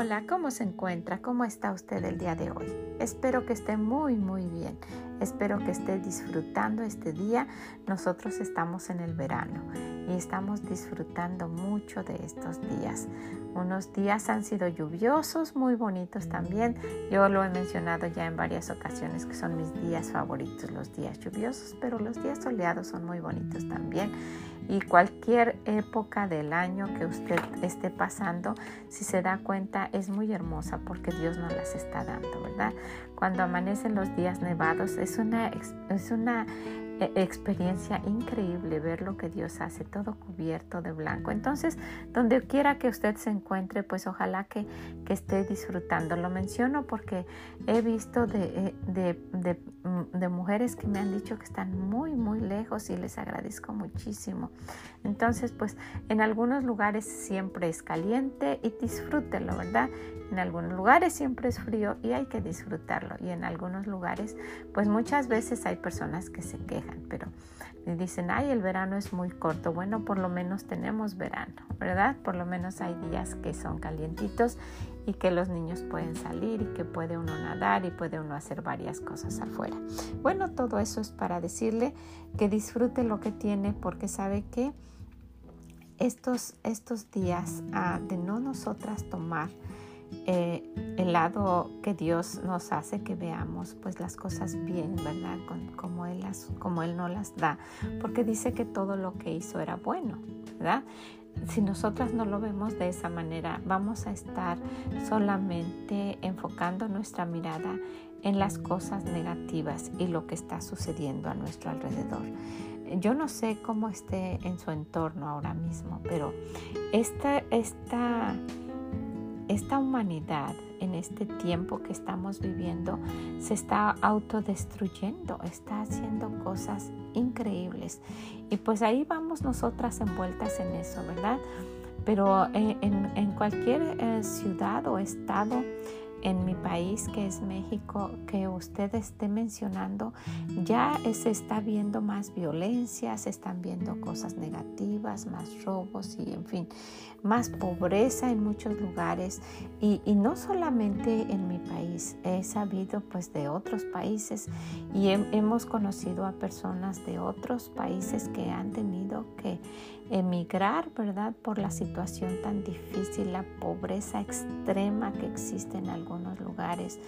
Hola, ¿cómo se encuentra? ¿Cómo está usted el día de hoy? Espero que esté muy, muy bien. Espero que esté disfrutando este día. Nosotros estamos en el verano y estamos disfrutando mucho de estos días. Unos días han sido lluviosos, muy bonitos también. Yo lo he mencionado ya en varias ocasiones que son mis días favoritos, los días lluviosos, pero los días soleados son muy bonitos también y cualquier época del año que usted esté pasando, si se da cuenta, es muy hermosa porque Dios nos las está dando, ¿verdad? Cuando amanecen los días nevados, es una, es una e, experiencia increíble ver lo que Dios hace, todo cubierto de blanco. Entonces, donde quiera que usted se encuentre, pues ojalá que, que esté disfrutando. Lo menciono porque he visto de, eh, de, de, mujeres que me han dicho que están muy, muy lejos y les agradezco muchísimo. Entonces, pues en algunos lugares siempre es caliente y disfrútelo, ¿verdad? En algunos lugares siempre es frío y hay que disfrutarlo. Y en algunos lugares, pues muchas veces hay personas que se quejan, pero dicen, ay, el verano es muy corto. Bueno, por lo menos tenemos verano, ¿verdad? Por lo menos hay días que son calientitos y que los niños pueden salir y que puede uno nadar y puede uno hacer varias cosas afuera. Bueno, todo eso es para decirle que disfrute lo que tiene porque sabe que estos, estos días ah, de no nosotras tomar eh, el lado que Dios nos hace que veamos pues las cosas bien, ¿verdad? como, él las, como Él no las da, porque dice que todo lo que hizo era bueno, ¿verdad? Si nosotras no lo vemos de esa manera, vamos a estar solamente enfocando nuestra mirada en las cosas negativas y lo que está sucediendo a nuestro alrededor. Yo no sé cómo esté en su entorno ahora mismo, pero esta, esta esta humanidad en este tiempo que estamos viviendo se está autodestruyendo, está haciendo cosas increíbles. Y pues ahí vamos nosotras envueltas en eso, ¿verdad? Pero eh, en, cualquier eh, ciudad o estado en mi país, que es México, que usted esté mencionando, ya se está viendo más violencia, se están viendo cosas negativas, más robos y en fin, más pobreza en muchos lugares. Y, no solamente en mi país, he sabido pues de otros países y hemos conocido a personas de otros países que han tenido que emigrar, ¿verdad? Por la situación tan difícil, la pobreza extrema que existe en algunos lugares,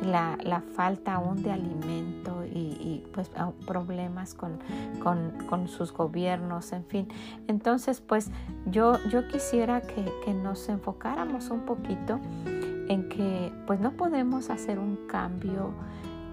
la, falta aún de alimento y, pues problemas con, con, sus gobiernos, en fin. Entonces, pues yo, yo quisiera que, que nos enfocáramos un poquito en que pues no podemos hacer un cambio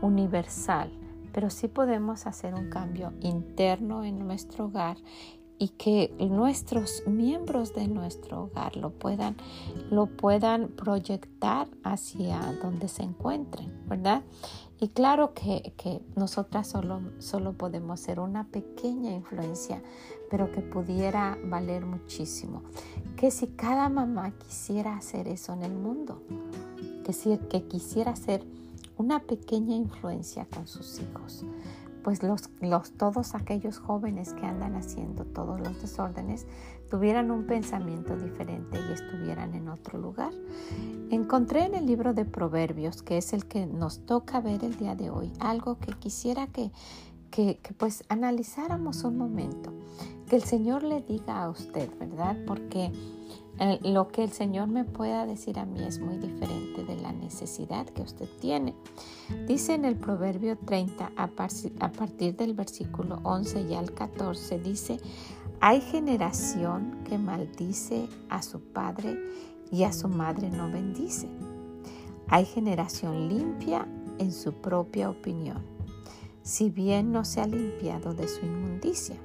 universal, pero sí podemos hacer un cambio interno en nuestro hogar y que nuestros miembros de nuestro hogar lo puedan, lo puedan proyectar hacia donde se encuentren, ¿verdad? Y claro que, que nosotras solo, solo podemos ser una pequeña influencia, pero que pudiera valer muchísimo. Que si cada mamá quisiera hacer eso en el mundo, que, si, que quisiera ser una pequeña influencia con sus hijos, pues los, los, todos aquellos jóvenes que andan haciendo todos los desórdenes tuvieran un pensamiento diferente y estuvieran en otro lugar. Encontré en el libro de Proverbios, que es el que nos toca ver el día de hoy, algo que quisiera que, que, que pues analizáramos un momento, que el Señor le diga a usted, ¿verdad? Porque lo que el Señor me pueda decir a mí es muy diferente de la necesidad que usted tiene. Dice en el Proverbio 30, a partir del versículo 11 y al 14, dice, hay generación que maldice a su padre y a su madre no bendice. Hay generación limpia en su propia opinión, si bien no se ha limpiado de su inmundicia.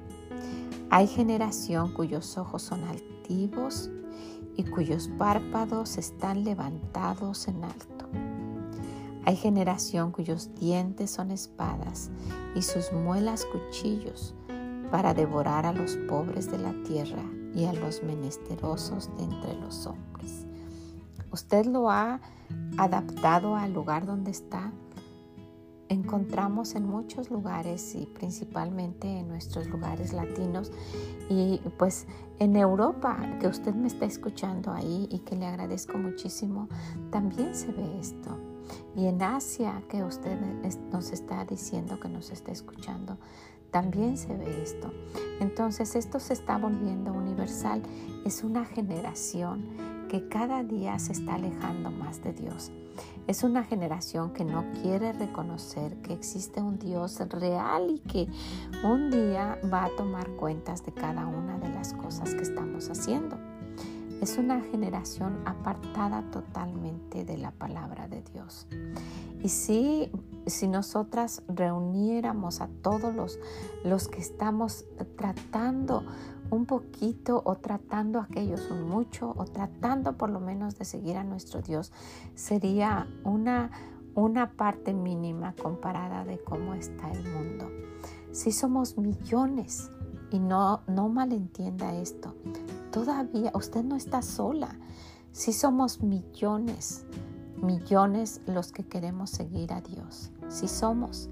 Hay generación cuyos ojos son altivos y cuyos párpados están levantados en alto. Hay generación cuyos dientes son espadas y sus muelas cuchillos para devorar a los pobres de la tierra y a los menesterosos de entre los hombres. ¿Usted lo ha adaptado al lugar donde está? Encontramos en muchos lugares y principalmente en nuestros lugares latinos y pues en Europa que usted me está escuchando ahí y que le agradezco muchísimo también se ve esto. Y en Asia que usted nos está diciendo que nos está escuchando también se ve esto. Entonces esto se está volviendo universal es una generación que cada día se está alejando más de Dios es una generación que no quiere reconocer que existe un Dios real y que un día va a tomar cuentas de cada una de las cosas que estamos haciendo. Es una generación apartada totalmente de la palabra de Dios. Y si, si nosotras reuniéramos a todos los, los que estamos tratando un poquito o tratando aquellos un mucho o tratando por lo menos de seguir a nuestro Dios, sería una, una parte mínima comparada de cómo está el mundo. Si somos millones, y no, no malentienda esto, todavía usted no está sola. Si somos millones, millones los que queremos seguir a Dios. Si somos,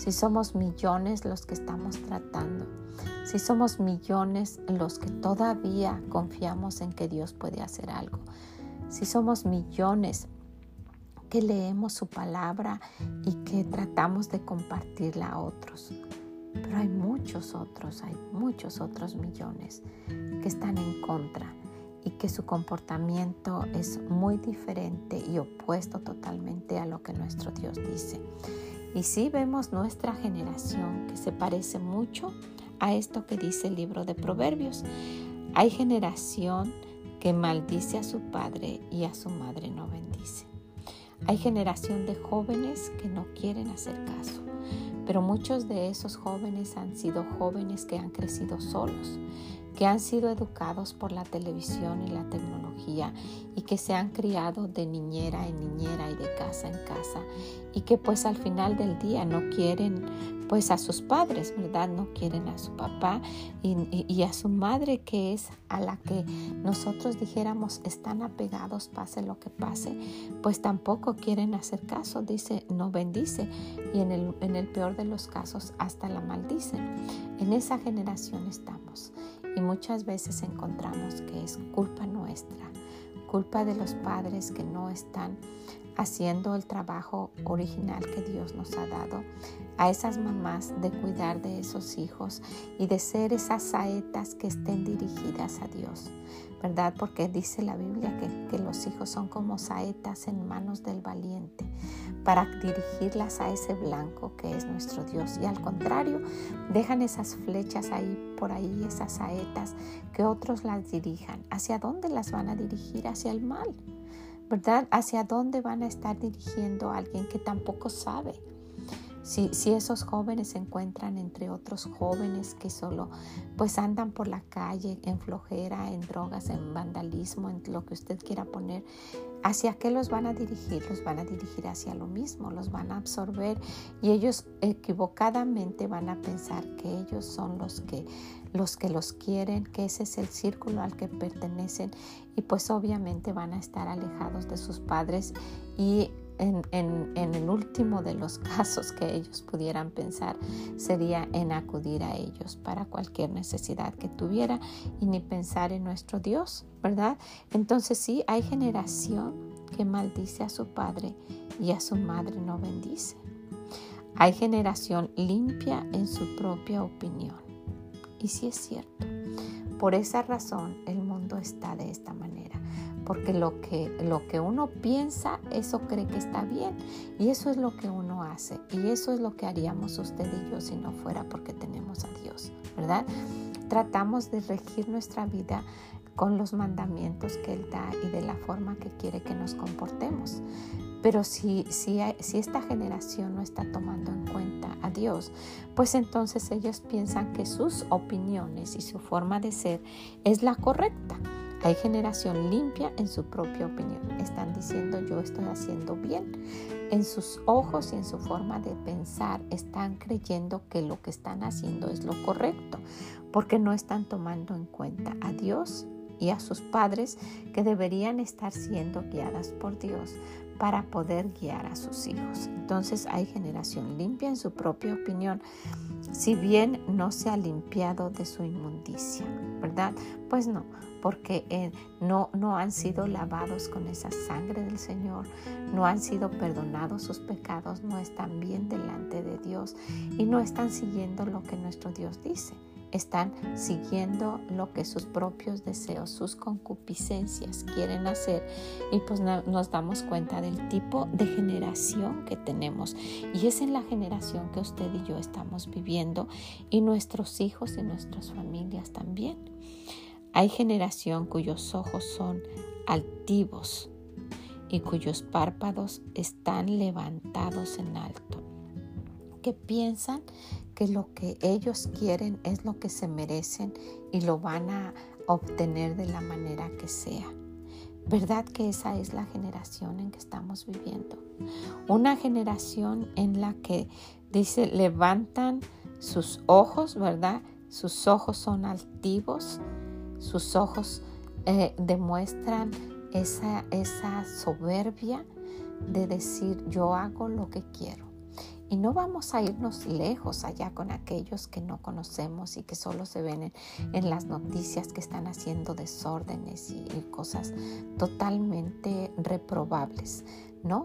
si somos millones los que estamos tratando si somos millones los que todavía confiamos en que Dios puede hacer algo, si somos millones que leemos su palabra y que tratamos de compartirla a otros. Pero hay muchos otros, hay muchos otros millones que están en contra y que su comportamiento es muy diferente y opuesto totalmente a lo que nuestro Dios dice. Y si vemos nuestra generación que se parece mucho a esto que dice el libro de Proverbios. Hay generación que maldice a su padre y a su madre no bendice. Hay generación de jóvenes que no quieren hacer caso, pero muchos de esos jóvenes han sido jóvenes que han crecido solos, que han sido educados por la televisión y la tecnología y que se han criado de niñera en niñera y de casa en casa y que pues al final del día no quieren pues a sus padres, ¿verdad? No quieren a su papá y, a su madre que es a la que nosotros dijéramos están apegados, pase lo que pase, pues tampoco quieren hacer caso, dice, no bendice y en el, en el peor de los casos hasta la maldicen. En esa generación estamos y muchas veces encontramos que es culpa nuestra, culpa de los padres que no están haciendo el trabajo original que Dios nos ha dado, a esas mamás de cuidar de esos hijos y de ser esas saetas que estén dirigidas a Dios. ¿verdad? Porque dice la Biblia que, que, los hijos son como saetas en manos del valiente para dirigirlas a ese blanco que es nuestro Dios. Y al contrario, dejan esas flechas ahí por ahí, esas saetas, que otros las dirijan. ¿Hacia dónde las van a dirigir? Hacia el mal, ¿verdad? ¿Hacia dónde van a estar dirigiendo a alguien que tampoco sabe? Si, esos jóvenes se encuentran entre otros jóvenes que solo pues andan por la calle en flojera, en drogas, en vandalismo, en lo que usted quiera poner, ¿hacia qué los van a dirigir? Los van a dirigir hacia lo mismo, los van a absorber y ellos equivocadamente van a pensar que ellos son los que los que los quieren, que ese es el círculo al que pertenecen y pues obviamente van a estar alejados de sus padres y en, el último de los casos que ellos pudieran pensar sería en acudir a ellos para cualquier necesidad que tuviera y ni pensar en nuestro Dios, ¿verdad? Entonces sí, hay generación que maldice a su padre y a su madre no bendice. Hay generación limpia en su propia opinión. Y sí es cierto. Por esa razón el mundo está de esta manera porque lo que, lo que uno piensa, eso cree que está bien. Y eso es lo que uno hace. Y eso es lo que haríamos usted y yo si no fuera porque tenemos a Dios, ¿verdad? Tratamos de regir nuestra vida con los mandamientos que Él da y de la forma que quiere que nos comportemos. Pero si, si, esta generación no está tomando en cuenta a Dios, pues entonces ellos piensan que sus opiniones y su forma de ser es la correcta. Hay generación limpia en su propia opinión. Están diciendo yo estoy haciendo bien, en sus ojos y en su forma de pensar están creyendo que lo que están haciendo es lo correcto, porque no están tomando en cuenta a Dios y a sus padres que deberían estar siendo guiadas por Dios para poder guiar a sus hijos. Entonces hay generación limpia en su propia opinión, si bien no se ha limpiado de su inmundicia, ¿verdad? Pues no, porque eh, no, no han sido lavados con esa sangre del Señor, no han sido perdonados sus pecados, no están bien delante de Dios y no están siguiendo lo que nuestro Dios dice están siguiendo lo que sus propios deseos, sus concupiscencias quieren hacer. Y pues nos damos cuenta del tipo de generación que tenemos. Y es en la generación que usted y yo estamos viviendo y nuestros hijos y nuestras familias también. Hay generación cuyos ojos son altivos y cuyos párpados están levantados en alto, que piensan que lo que ellos quieren es lo que se merecen y lo van a obtener de la manera que sea. ¿Verdad que esa es la generación en que estamos viviendo? Una generación en la que dice, levantan sus ojos, ¿verdad? Sus ojos son altivos, sus ojos eh, demuestran esa, esa soberbia de decir, yo hago lo que quiero. Y no vamos a irnos lejos allá con aquellos que no conocemos y que solo se ven en, las noticias que están haciendo desórdenes y, cosas totalmente reprobables. No,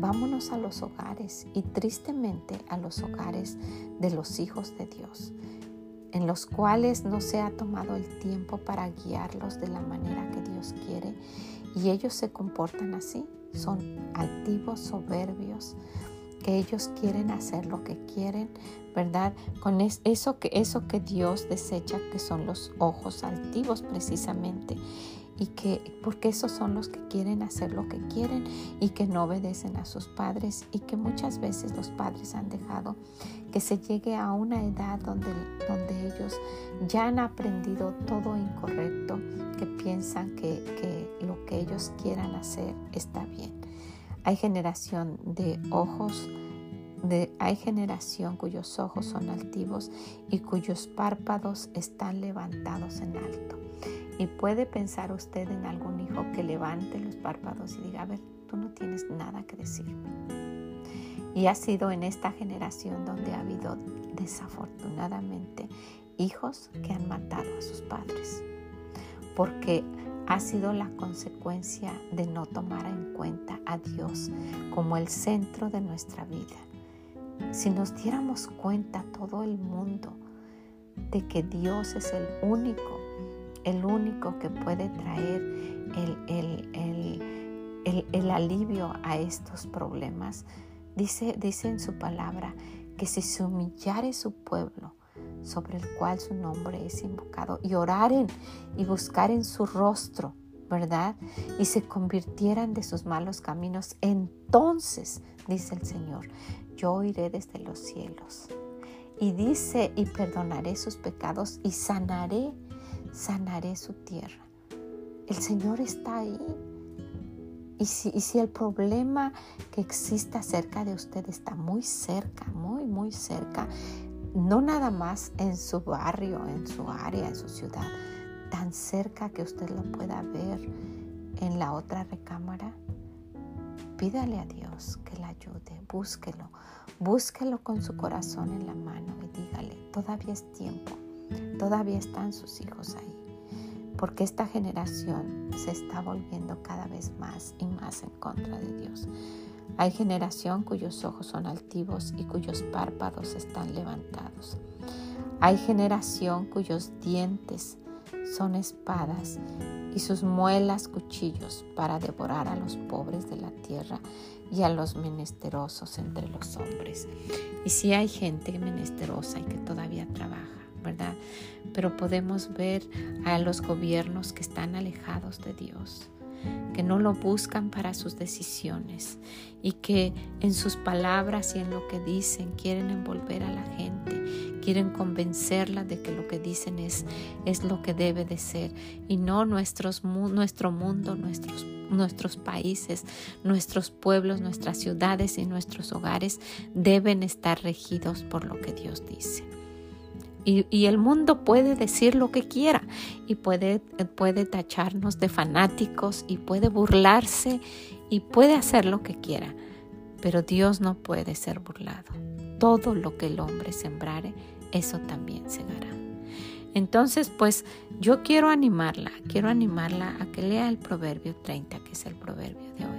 vámonos a los hogares y tristemente a los hogares de los hijos de Dios, en los cuales no se ha tomado el tiempo para guiarlos de la manera que Dios quiere y ellos se comportan así, son altivos, soberbios, que ellos quieren hacer lo que quieren, ¿verdad? Con eso, que, eso que Dios desecha, que son los ojos altivos precisamente, y que porque esos son los que quieren hacer lo que quieren y que no obedecen a sus padres y que muchas veces los padres han dejado que se llegue a una edad donde, donde ellos ya han aprendido todo incorrecto, que piensan que, que lo que ellos quieran hacer está bien. Hay generación de ojos, hay generación cuyos ojos son altivos y cuyos párpados están levantados en alto. Y puede pensar usted en algún hijo que levante los párpados y diga, a ver, tú no tienes nada que decirme. Y ha sido en esta generación donde ha habido desafortunadamente hijos que han matado a sus padres. Porque ha sido la consecuencia de no tomar en cuenta a Dios como el centro de nuestra vida. Si nos diéramos cuenta todo el mundo de que Dios es el único, el único que puede traer el, el, alivio a estos problemas, dice, dice en su palabra que si se humillare su pueblo, sobre el cual su nombre es invocado y oraren y buscaren su rostro, ¿verdad? Y se convirtieran de sus malos caminos, entonces, dice el Señor, yo oiré desde los cielos. Y dice, y perdonaré sus pecados y sanaré, sanaré su tierra. El Señor está ahí. Y si, y si, el problema que exista cerca de usted está muy cerca, muy, muy cerca, no nada más en su barrio, en su área, en su ciudad, tan cerca que usted lo pueda ver en la otra recámara, pídale a Dios que le ayude, búsquelo, búsquelo con su corazón en la mano y dígale, todavía es tiempo, todavía están sus hijos ahí, porque esta generación se está volviendo cada vez más y más en contra de Dios. Hay generación cuyos ojos son altivos y cuyos párpados están levantados. Hay generación cuyos dientes son espadas y sus muelas cuchillos para devorar a los pobres de la tierra y a los menesterosos entre los hombres. Y si hay gente menesterosa y que todavía trabaja, ¿verdad? Pero podemos ver a los gobiernos que están alejados de Dios que no lo buscan para sus decisiones y que en sus palabras y en lo que dicen quieren envolver a la gente, quieren convencerla de que lo que dicen es, es lo que debe de ser y no nuestro mundo, nuestros nuestros países, nuestros pueblos, nuestras ciudades y nuestros hogares deben estar regidos por lo que Dios dice. Y, el mundo puede decir lo que quiera y puede, puede tacharnos de fanáticos y puede burlarse y puede hacer lo que quiera. Pero Dios no puede ser burlado. Todo lo que el hombre sembrare, eso también segará. Entonces, pues yo quiero animarla, quiero animarla a que lea el Proverbio 30, que es el proverbio de hoy.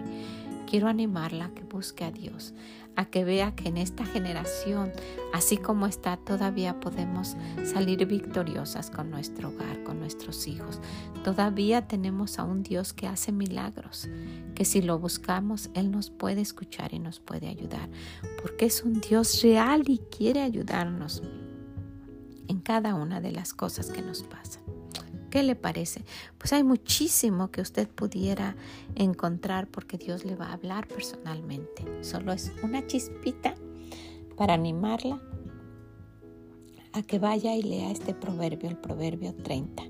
Quiero animarla a que busque a Dios, a que vea que en esta generación, así como está, todavía podemos salir victoriosas con nuestro hogar, con nuestros hijos. Todavía tenemos a un Dios que hace milagros, que si lo buscamos, Él nos puede escuchar y nos puede ayudar, porque es un Dios real y quiere ayudarnos en cada una de las cosas que nos pasan. ¿Qué le parece? Pues hay muchísimo que usted pudiera encontrar porque Dios le va a hablar personalmente. Solo es una chispita para animarla a que vaya y lea este proverbio, el proverbio 30,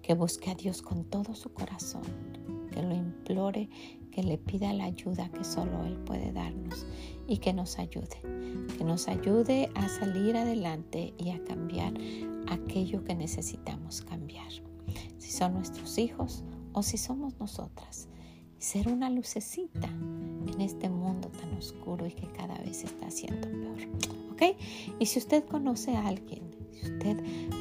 que busque a Dios con todo su corazón, que lo implore, que le pida la ayuda que solo Él puede darnos y que nos ayude, que nos ayude a salir adelante y a cambiar aquello que necesitamos cambiar si son nuestros hijos o si somos nosotras. ser una lucecita en este mundo tan oscuro y que cada vez está siendo peor. ¿Ok? Y si usted conoce a alguien, si usted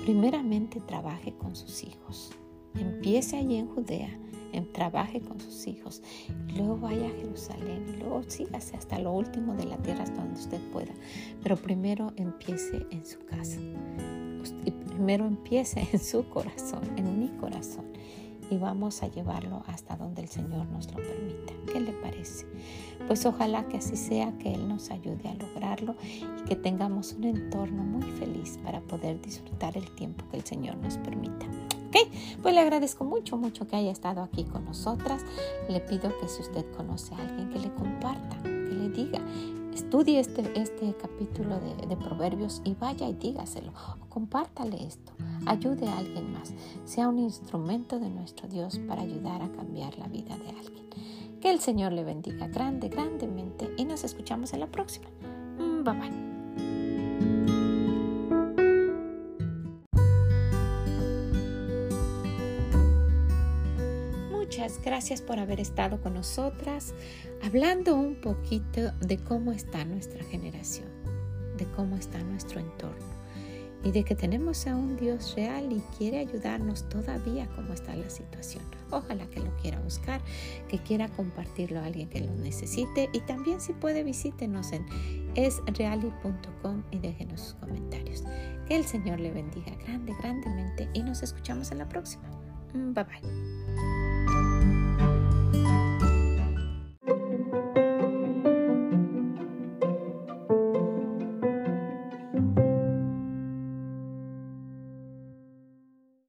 primeramente trabaje con sus hijos, empiece allí en Judea, en, trabaje con sus hijos, luego vaya a Jerusalén y luego sígase hasta lo último de la tierra hasta donde usted pueda. Pero primero empiece en su casa primero empiece en su corazón, en mi corazón, y vamos a llevarlo hasta donde el Señor nos lo permita. ¿Qué le parece? Pues ojalá que así sea, que Él nos ayude a lograrlo y que tengamos un entorno muy feliz para poder disfrutar el tiempo que el Señor nos permita. ¿Ok? Pues le agradezco mucho, mucho que haya estado aquí con nosotras. Le pido que si usted conoce a alguien, que le comparta, que le diga estudie este, este capítulo de, Proverbios y vaya y dígaselo o compártale esto. Ayude a alguien más. Sea un instrumento de nuestro Dios para ayudar a cambiar la vida de alguien. Que el Señor le bendiga grande, grandemente y nos escuchamos en la próxima. Mm, bye bye. Gracias por haber estado con nosotras hablando un poquito de cómo está nuestra generación, de cómo está nuestro entorno y de que tenemos a un Dios real y quiere ayudarnos todavía como está la situación. Ojalá que lo quiera buscar, que quiera compartirlo a alguien que lo necesite y también si puede visítenos en esreali.com y déjenos sus comentarios. Que el Señor le bendiga grande, grandemente y nos escuchamos en la próxima. Bye bye.